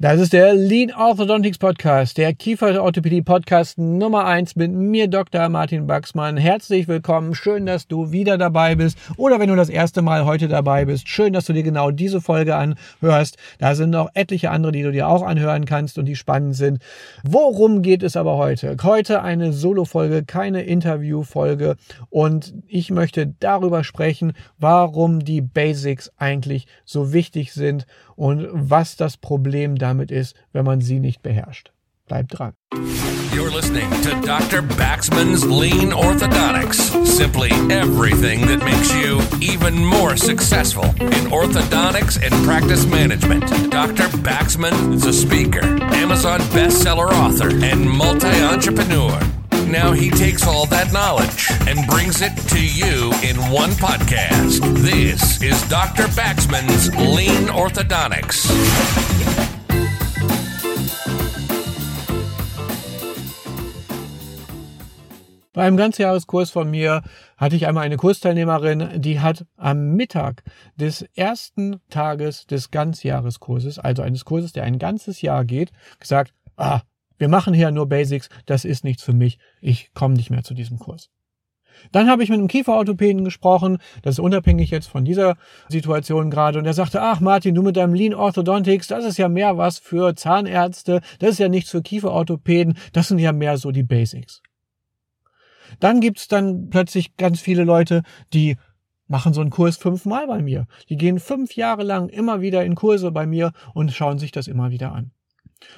Das ist der Lean Orthodontics Podcast, der Kieferorthopädie Podcast Nummer eins mit mir, Dr. Martin Baxmann. Herzlich willkommen. Schön, dass du wieder dabei bist. Oder wenn du das erste Mal heute dabei bist, schön, dass du dir genau diese Folge anhörst. Da sind noch etliche andere, die du dir auch anhören kannst und die spannend sind. Worum geht es aber heute? Heute eine Solo-Folge, keine Interview-Folge. Und ich möchte darüber sprechen, warum die Basics eigentlich so wichtig sind und was das Problem damit ist, wenn man sie nicht beherrscht. Bleibt dran. You're listening to Dr. Baxman's Lean Orthodontics. Simply everything that makes you even more successful in orthodontics and practice management. Dr. Baxman is a speaker, Amazon bestseller author, and multi entrepreneur. Now he takes all that knowledge and brings it to you in one podcast. This is Dr. Baxman's Lean Orthodontics. Bei einem Ganzjahreskurs von mir hatte ich einmal eine Kursteilnehmerin, die hat am Mittag des ersten Tages des Ganzjahreskurses, also eines Kurses, der ein ganzes Jahr geht, gesagt, ah, wir machen hier nur Basics, das ist nichts für mich, ich komme nicht mehr zu diesem Kurs. Dann habe ich mit einem Kieferorthopäden gesprochen, das ist unabhängig jetzt von dieser Situation gerade, und er sagte, ach Martin, du mit deinem Lean Orthodontics, das ist ja mehr was für Zahnärzte, das ist ja nichts für Kieferorthopäden, das sind ja mehr so die Basics. Dann gibt's dann plötzlich ganz viele Leute, die machen so einen Kurs fünfmal bei mir. Die gehen fünf Jahre lang immer wieder in Kurse bei mir und schauen sich das immer wieder an.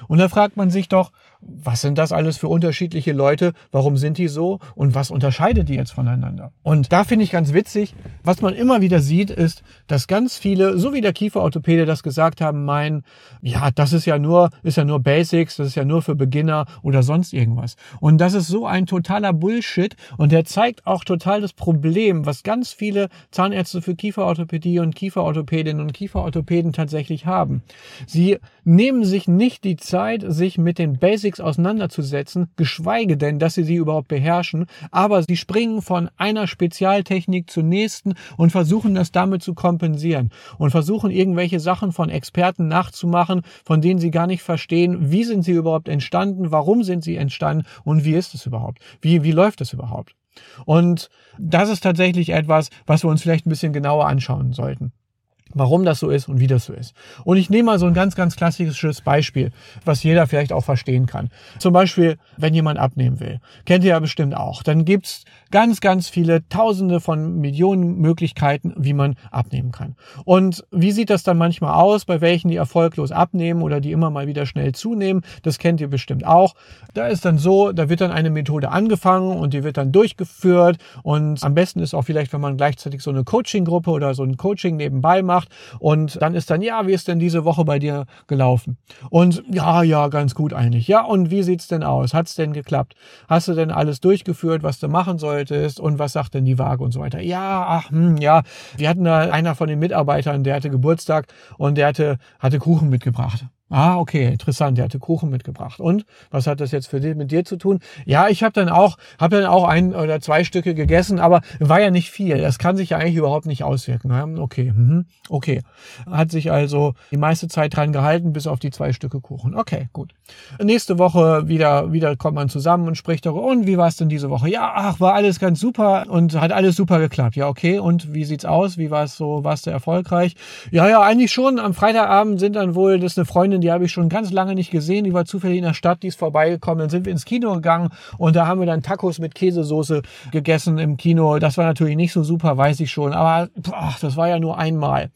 Und da fragt man sich doch, was sind das alles für unterschiedliche Leute? Warum sind die so? Und was unterscheidet die jetzt voneinander? Und da finde ich ganz witzig, was man immer wieder sieht, ist, dass ganz viele, so wie der Kieferorthopäde das gesagt haben, meinen, ja, das ist ja nur, ist ja nur Basics, das ist ja nur für Beginner oder sonst irgendwas. Und das ist so ein totaler Bullshit. Und der zeigt auch total das Problem, was ganz viele Zahnärzte für Kieferorthopädie und Kieferorthopädinnen und Kieferorthopäden tatsächlich haben. Sie nehmen sich nicht die Zeit, sich mit den Basics Basics auseinanderzusetzen, geschweige denn, dass sie sie überhaupt beherrschen, aber sie springen von einer Spezialtechnik zur nächsten und versuchen das damit zu kompensieren und versuchen irgendwelche Sachen von Experten nachzumachen, von denen sie gar nicht verstehen, wie sind sie überhaupt entstanden, warum sind sie entstanden und wie ist es überhaupt, wie, wie läuft es überhaupt. Und das ist tatsächlich etwas, was wir uns vielleicht ein bisschen genauer anschauen sollten warum das so ist und wie das so ist. Und ich nehme mal so ein ganz, ganz klassisches Beispiel, was jeder vielleicht auch verstehen kann. Zum Beispiel, wenn jemand abnehmen will. Kennt ihr ja bestimmt auch. Dann gibt's ganz, ganz viele Tausende von Millionen Möglichkeiten, wie man abnehmen kann. Und wie sieht das dann manchmal aus, bei welchen die erfolglos abnehmen oder die immer mal wieder schnell zunehmen? Das kennt ihr bestimmt auch. Da ist dann so, da wird dann eine Methode angefangen und die wird dann durchgeführt. Und am besten ist auch vielleicht, wenn man gleichzeitig so eine Coaching-Gruppe oder so ein Coaching nebenbei macht, und dann ist dann, ja, wie ist denn diese Woche bei dir gelaufen? Und ja, ja, ganz gut eigentlich. Ja, und wie sieht's denn aus? Hat's denn geklappt? Hast du denn alles durchgeführt, was du machen solltest? Und was sagt denn die Waage und so weiter? Ja, ach, hm, ja. Wir hatten da einer von den Mitarbeitern, der hatte Geburtstag und der hatte, hatte Kuchen mitgebracht. Ah, okay, interessant. Der hatte Kuchen mitgebracht. Und was hat das jetzt für dich, mit dir zu tun? Ja, ich habe dann auch, habe dann auch ein oder zwei Stücke gegessen, aber war ja nicht viel. Das kann sich ja eigentlich überhaupt nicht auswirken. Okay, mhm, okay. Hat sich also die meiste Zeit dran gehalten, bis auf die zwei Stücke Kuchen. Okay, gut. Nächste Woche wieder, wieder kommt man zusammen und spricht darüber. Und wie war es denn diese Woche? Ja, ach, war alles ganz super und hat alles super geklappt. Ja, okay. Und wie sieht's aus? Wie war es so? Warst du erfolgreich? Ja, ja, eigentlich schon. Am Freitagabend sind dann wohl, das eine Freundin die habe ich schon ganz lange nicht gesehen. Die war zufällig in der Stadt, die ist vorbeigekommen. Dann sind wir ins Kino gegangen und da haben wir dann Tacos mit Käsesoße gegessen im Kino. Das war natürlich nicht so super, weiß ich schon. Aber ach, das war ja nur einmal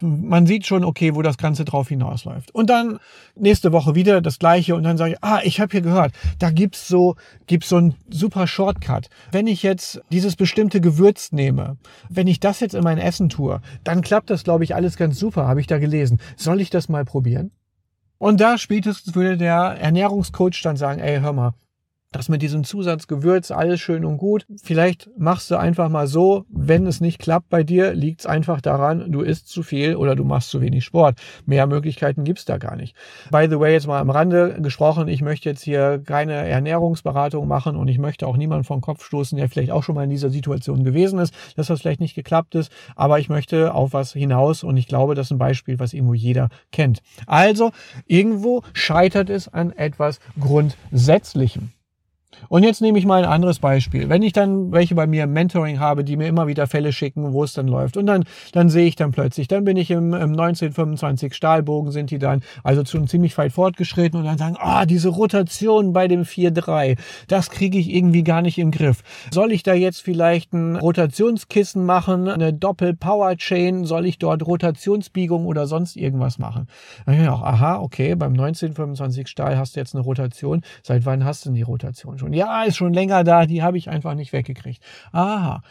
man sieht schon, okay, wo das Ganze drauf hinausläuft. Und dann nächste Woche wieder das gleiche und dann sage ich, ah, ich habe hier gehört, da gibt's so, gibt's so ein super Shortcut. Wenn ich jetzt dieses bestimmte Gewürz nehme, wenn ich das jetzt in mein Essen tue, dann klappt das, glaube ich, alles ganz super, habe ich da gelesen. Soll ich das mal probieren? Und da spätestens würde der Ernährungscoach dann sagen, ey, hör mal, das mit diesem Zusatzgewürz, alles schön und gut. Vielleicht machst du einfach mal so, wenn es nicht klappt bei dir, liegt es einfach daran, du isst zu viel oder du machst zu wenig Sport. Mehr Möglichkeiten gibt's da gar nicht. By the way, jetzt mal am Rande gesprochen, ich möchte jetzt hier keine Ernährungsberatung machen und ich möchte auch niemanden vom Kopf stoßen, der vielleicht auch schon mal in dieser Situation gewesen ist, dass das vielleicht nicht geklappt ist, aber ich möchte auf was hinaus und ich glaube, das ist ein Beispiel, was irgendwo jeder kennt. Also, irgendwo scheitert es an etwas Grundsätzlichem. Und jetzt nehme ich mal ein anderes Beispiel. Wenn ich dann welche bei mir im Mentoring habe, die mir immer wieder Fälle schicken, wo es dann läuft. Und dann, dann sehe ich dann plötzlich, dann bin ich im, im 1925 Stahlbogen, sind die dann also schon ziemlich weit fortgeschritten und dann sagen, ah, diese Rotation bei dem 4-3, das kriege ich irgendwie gar nicht im Griff. Soll ich da jetzt vielleicht ein Rotationskissen machen, eine Doppel-Power-Chain? Soll ich dort Rotationsbiegung oder sonst irgendwas machen? Dann ich auch, aha, okay, beim 1925 Stahl hast du jetzt eine Rotation. Seit wann hast du denn die Rotation schon? Ja, ist schon länger da, die habe ich einfach nicht weggekriegt. Aha.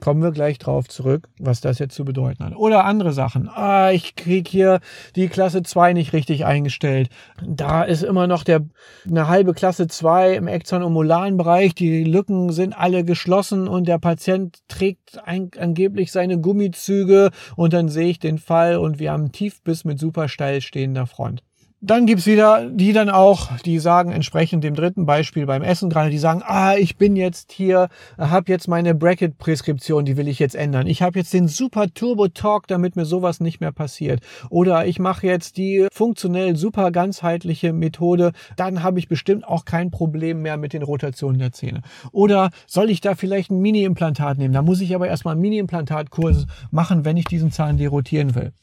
Kommen wir gleich drauf zurück, was das jetzt zu bedeuten hat. Oder andere Sachen. Ah, ich krieg hier die Klasse 2 nicht richtig eingestellt. Da ist immer noch der, eine halbe Klasse 2 im molaren Bereich. Die Lücken sind alle geschlossen und der Patient trägt ein, angeblich seine Gummizüge und dann sehe ich den Fall und wir haben Tiefbiss mit super steil stehender Front. Dann gibt's wieder die dann auch, die sagen entsprechend dem dritten Beispiel beim Essen gerade, die sagen, ah, ich bin jetzt hier, habe jetzt meine Bracket-Präskription, die will ich jetzt ändern. Ich habe jetzt den super Turbo-Talk, damit mir sowas nicht mehr passiert. Oder ich mache jetzt die funktionell super ganzheitliche Methode, dann habe ich bestimmt auch kein Problem mehr mit den Rotationen der Zähne. Oder soll ich da vielleicht ein Mini-Implantat nehmen? Da muss ich aber erstmal einen Mini-Implantat-Kurs machen, wenn ich diesen Zahn derotieren will.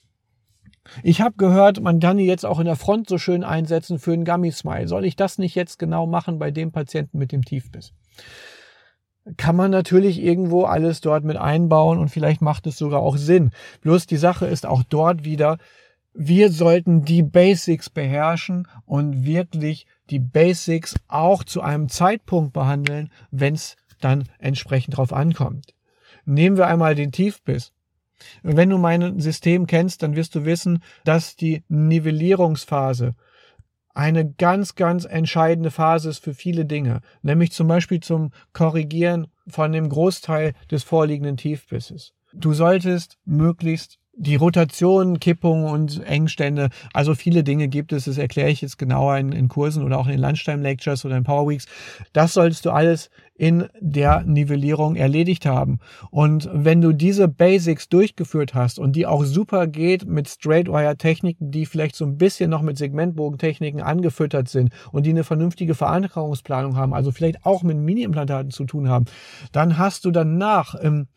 Ich habe gehört, man kann die jetzt auch in der Front so schön einsetzen für einen Gummy Smile. Soll ich das nicht jetzt genau machen bei dem Patienten mit dem Tiefbiss? Kann man natürlich irgendwo alles dort mit einbauen und vielleicht macht es sogar auch Sinn. Bloß die Sache ist auch dort wieder, wir sollten die Basics beherrschen und wirklich die Basics auch zu einem Zeitpunkt behandeln, wenn es dann entsprechend drauf ankommt. Nehmen wir einmal den Tiefbiss. Wenn du mein System kennst, dann wirst du wissen, dass die Nivellierungsphase eine ganz, ganz entscheidende Phase ist für viele Dinge, nämlich zum Beispiel zum Korrigieren von dem Großteil des vorliegenden Tiefbisses. Du solltest möglichst die Rotation, Kippung und Engstände, also viele Dinge gibt es, das erkläre ich jetzt genauer in, in Kursen oder auch in den Lunchtime Lectures oder in Power Weeks. Das solltest du alles in der Nivellierung erledigt haben. Und wenn du diese Basics durchgeführt hast und die auch super geht mit Straightwire-Techniken, die vielleicht so ein bisschen noch mit Segmentbogentechniken angefüttert sind und die eine vernünftige Verankerungsplanung haben, also vielleicht auch mit Mini-Implantaten zu tun haben, dann hast du danach im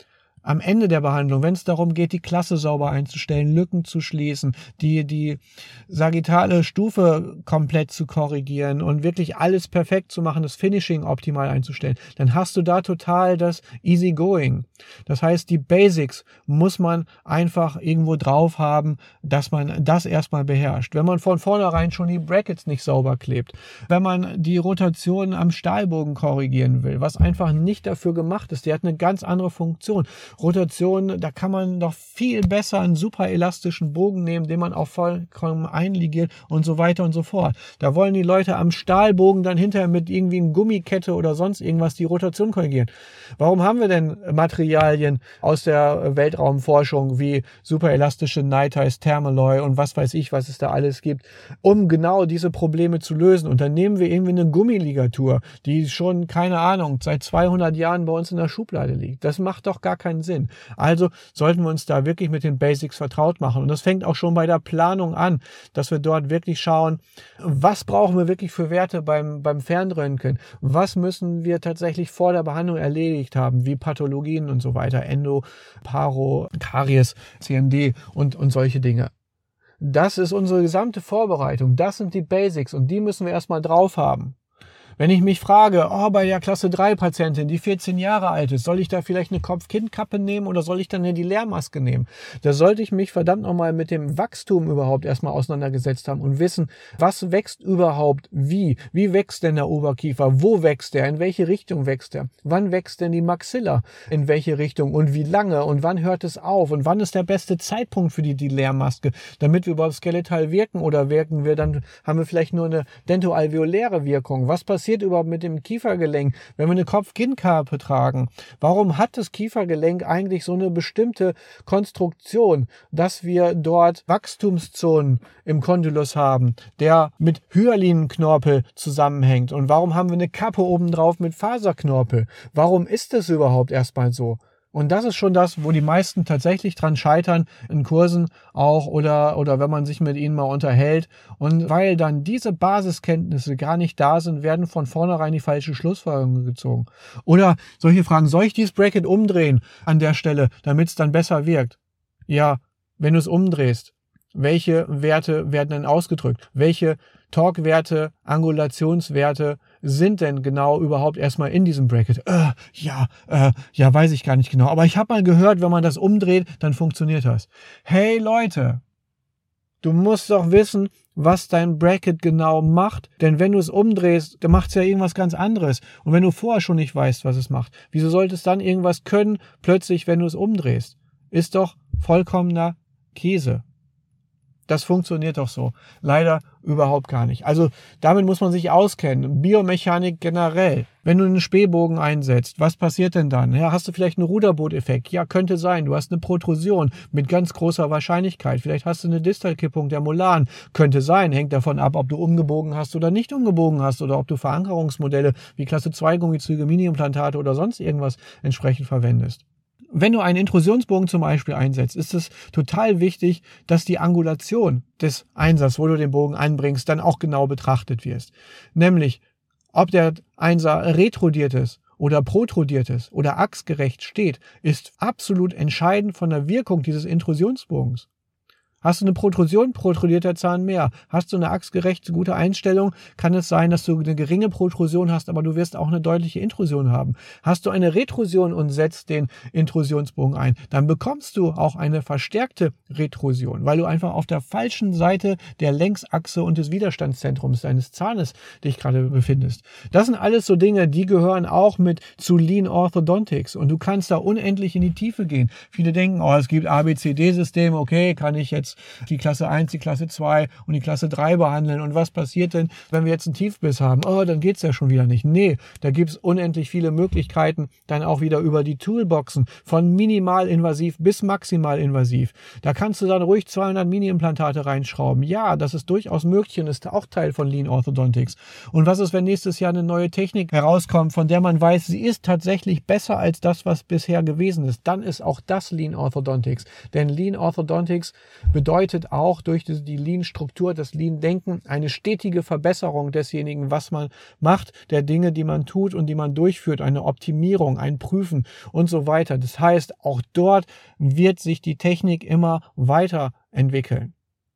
am Ende der Behandlung, wenn es darum geht, die Klasse sauber einzustellen, Lücken zu schließen, die, die sagittale Stufe komplett zu korrigieren und wirklich alles perfekt zu machen, das Finishing optimal einzustellen, dann hast du da total das Easy Going. Das heißt, die Basics muss man einfach irgendwo drauf haben, dass man das erstmal beherrscht. Wenn man von vornherein schon die Brackets nicht sauber klebt, wenn man die Rotation am Stahlbogen korrigieren will, was einfach nicht dafür gemacht ist, die hat eine ganz andere Funktion Rotation, da kann man doch viel besser einen super elastischen Bogen nehmen, den man auch vollkommen einligiert und so weiter und so fort. Da wollen die Leute am Stahlbogen dann hinterher mit irgendwie einer Gummikette oder sonst irgendwas die Rotation korrigieren. Warum haben wir denn Materialien aus der Weltraumforschung wie superelastische Night Ice, Thermaloy und was weiß ich, was es da alles gibt, um genau diese Probleme zu lösen? Und dann nehmen wir irgendwie eine Gummiligatur, die schon, keine Ahnung, seit 200 Jahren bei uns in der Schublade liegt. Das macht doch gar keinen Sinn. Also sollten wir uns da wirklich mit den Basics vertraut machen. Und das fängt auch schon bei der Planung an, dass wir dort wirklich schauen, was brauchen wir wirklich für Werte beim, beim Fernröntgen? Was müssen wir tatsächlich vor der Behandlung erledigt haben, wie Pathologien und so weiter, Endo, Paro, Karies, CMD und, und solche Dinge. Das ist unsere gesamte Vorbereitung. Das sind die Basics und die müssen wir erstmal drauf haben. Wenn ich mich frage, oh, bei der Klasse 3 Patientin, die 14 Jahre alt ist, soll ich da vielleicht eine Kopf-Kind-Kappe nehmen oder soll ich dann die Lehrmaske nehmen? Da sollte ich mich verdammt nochmal mit dem Wachstum überhaupt erstmal auseinandergesetzt haben und wissen, was wächst überhaupt wie? Wie wächst denn der Oberkiefer? Wo wächst der? In welche Richtung wächst er? Wann wächst denn die Maxilla? In welche Richtung? Und wie lange? Und wann hört es auf? Und wann ist der beste Zeitpunkt für die, die Lehrmaske? Damit wir überhaupt skeletal wirken oder wirken wir, dann haben wir vielleicht nur eine dentoalveoläre Wirkung. Was passiert passiert überhaupt mit dem Kiefergelenk, wenn wir eine Kopf-Kinn-Kappe tragen? Warum hat das Kiefergelenk eigentlich so eine bestimmte Konstruktion, dass wir dort Wachstumszonen im Kondylus haben, der mit Hyalinenknorpel zusammenhängt? Und warum haben wir eine Kappe obendrauf mit Faserknorpel? Warum ist das überhaupt erstmal so? Und das ist schon das, wo die meisten tatsächlich dran scheitern, in Kursen auch oder, oder wenn man sich mit ihnen mal unterhält. Und weil dann diese Basiskenntnisse gar nicht da sind, werden von vornherein die falsche Schlussfolgerung gezogen. Oder solche Fragen, soll ich dieses Bracket umdrehen an der Stelle, damit es dann besser wirkt? Ja, wenn du es umdrehst, welche Werte werden dann ausgedrückt? Welche Torque-Werte, Angulationswerte sind denn genau überhaupt erstmal in diesem Bracket? Äh, ja, äh, ja, weiß ich gar nicht genau. Aber ich habe mal gehört, wenn man das umdreht, dann funktioniert das. Hey Leute, du musst doch wissen, was dein Bracket genau macht. Denn wenn du es umdrehst, dann macht es ja irgendwas ganz anderes. Und wenn du vorher schon nicht weißt, was es macht, wieso sollte es dann irgendwas können, plötzlich, wenn du es umdrehst? Ist doch vollkommener Käse. Das funktioniert doch so. Leider überhaupt gar nicht. Also damit muss man sich auskennen. Biomechanik generell. Wenn du einen Spähbogen einsetzt, was passiert denn dann? Ja, hast du vielleicht einen Ruderbooteffekt? Ja, könnte sein. Du hast eine Protrusion mit ganz großer Wahrscheinlichkeit. Vielleicht hast du eine Distalkippung der Molaren. Könnte sein. Hängt davon ab, ob du umgebogen hast oder nicht umgebogen hast oder ob du Verankerungsmodelle wie Klasse 2 Gummizüge, Mini-Implantate oder sonst irgendwas entsprechend verwendest. Wenn du einen Intrusionsbogen zum Beispiel einsetzt, ist es total wichtig, dass die Angulation des Einsatzes, wo du den Bogen anbringst, dann auch genau betrachtet wirst. Nämlich, ob der Einser retrodiert ist oder protrudiert ist oder achsgerecht steht, ist absolut entscheidend von der Wirkung dieses Intrusionsbogens. Hast du eine Protrusion, protrudiert der Zahn mehr. Hast du eine achsgerechte, gute Einstellung, kann es sein, dass du eine geringe Protrusion hast, aber du wirst auch eine deutliche Intrusion haben. Hast du eine Retrusion und setzt den Intrusionsbogen ein, dann bekommst du auch eine verstärkte Retrusion, weil du einfach auf der falschen Seite der Längsachse und des Widerstandszentrums deines Zahnes dich gerade befindest. Das sind alles so Dinge, die gehören auch mit zu Lean Orthodontics und du kannst da unendlich in die Tiefe gehen. Viele denken, oh, es gibt ABCD-System, okay, kann ich jetzt die Klasse 1, die Klasse 2 und die Klasse 3 behandeln. Und was passiert denn, wenn wir jetzt einen Tiefbiss haben? Oh, dann geht's ja schon wieder nicht. Nee, da gibt's unendlich viele Möglichkeiten, dann auch wieder über die Toolboxen von minimalinvasiv bis maximalinvasiv. Da kannst du dann ruhig 200 Mini-Implantate reinschrauben. Ja, das ist durchaus möglich und ist auch Teil von Lean Orthodontics. Und was ist, wenn nächstes Jahr eine neue Technik herauskommt, von der man weiß, sie ist tatsächlich besser als das, was bisher gewesen ist? Dann ist auch das Lean Orthodontics. Denn Lean Orthodontics bedeutet bedeutet auch durch die Lean-Struktur, das Lean-Denken, eine stetige Verbesserung desjenigen, was man macht, der Dinge, die man tut und die man durchführt, eine Optimierung, ein Prüfen und so weiter. Das heißt, auch dort wird sich die Technik immer weiterentwickeln.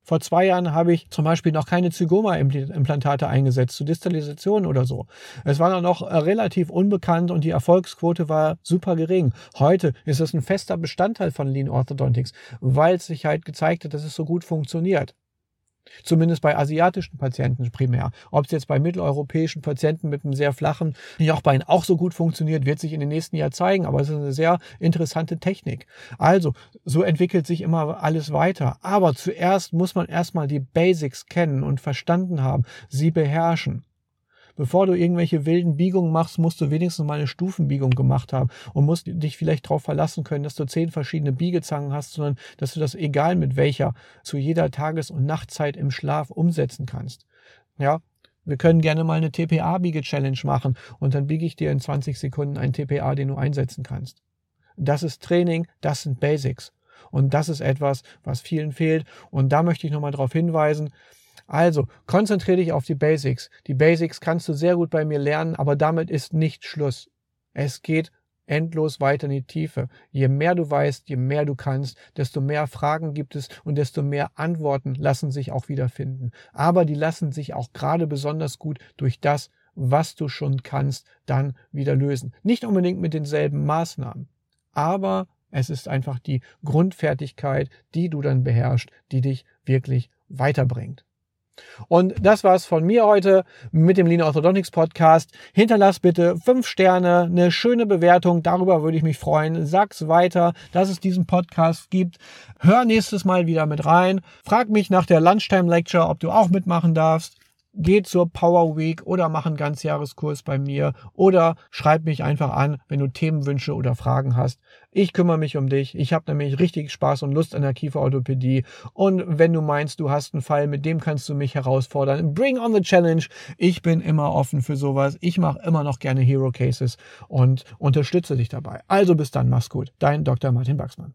Vor zwei Jahren habe ich zum Beispiel noch keine Zygoma-Implantate eingesetzt, zu Distalisation oder so. Es war noch äh, relativ unbekannt und die Erfolgsquote war super gering. Heute ist es ein fester Bestandteil von Lean Orthodontics, weil es sich halt gezeigt hat, dass es so gut funktioniert. Zumindest bei asiatischen Patienten primär. Ob es jetzt bei mitteleuropäischen Patienten mit einem sehr flachen Jochbein auch so gut funktioniert, wird sich in den nächsten Jahren zeigen. Aber es ist eine sehr interessante Technik. Also, so entwickelt sich immer alles weiter. Aber zuerst muss man erstmal die Basics kennen und verstanden haben, sie beherrschen bevor du irgendwelche wilden Biegungen machst, musst du wenigstens mal eine Stufenbiegung gemacht haben und musst dich vielleicht darauf verlassen können, dass du zehn verschiedene Biegezangen hast, sondern dass du das egal mit welcher zu jeder Tages- und Nachtzeit im Schlaf umsetzen kannst. Ja, wir können gerne mal eine TPA-Biege-Challenge machen und dann biege ich dir in 20 Sekunden ein TPA, den du einsetzen kannst. Das ist Training, das sind Basics. Und das ist etwas, was vielen fehlt. Und da möchte ich nochmal darauf hinweisen, also, konzentriere dich auf die Basics. Die Basics kannst du sehr gut bei mir lernen, aber damit ist nicht Schluss. Es geht endlos weiter in die Tiefe. Je mehr du weißt, je mehr du kannst, desto mehr Fragen gibt es und desto mehr Antworten lassen sich auch wiederfinden. Aber die lassen sich auch gerade besonders gut durch das, was du schon kannst, dann wieder lösen. Nicht unbedingt mit denselben Maßnahmen, aber es ist einfach die Grundfertigkeit, die du dann beherrschst, die dich wirklich weiterbringt. Und das war's von mir heute mit dem Lean Orthodontics Podcast. Hinterlass bitte fünf Sterne, eine schöne Bewertung. Darüber würde ich mich freuen. Sag's weiter, dass es diesen Podcast gibt. Hör nächstes Mal wieder mit rein. Frag mich nach der Lunchtime Lecture, ob du auch mitmachen darfst. Geh zur Power Week oder mach einen Ganzjahreskurs bei mir oder schreib mich einfach an, wenn du Themenwünsche oder Fragen hast. Ich kümmere mich um dich. Ich habe nämlich richtig Spaß und Lust an der Kieferorthopädie. Und wenn du meinst, du hast einen Fall, mit dem kannst du mich herausfordern, bring on the challenge. Ich bin immer offen für sowas. Ich mache immer noch gerne Hero Cases und unterstütze dich dabei. Also bis dann, mach's gut. Dein Dr. Martin Baxmann.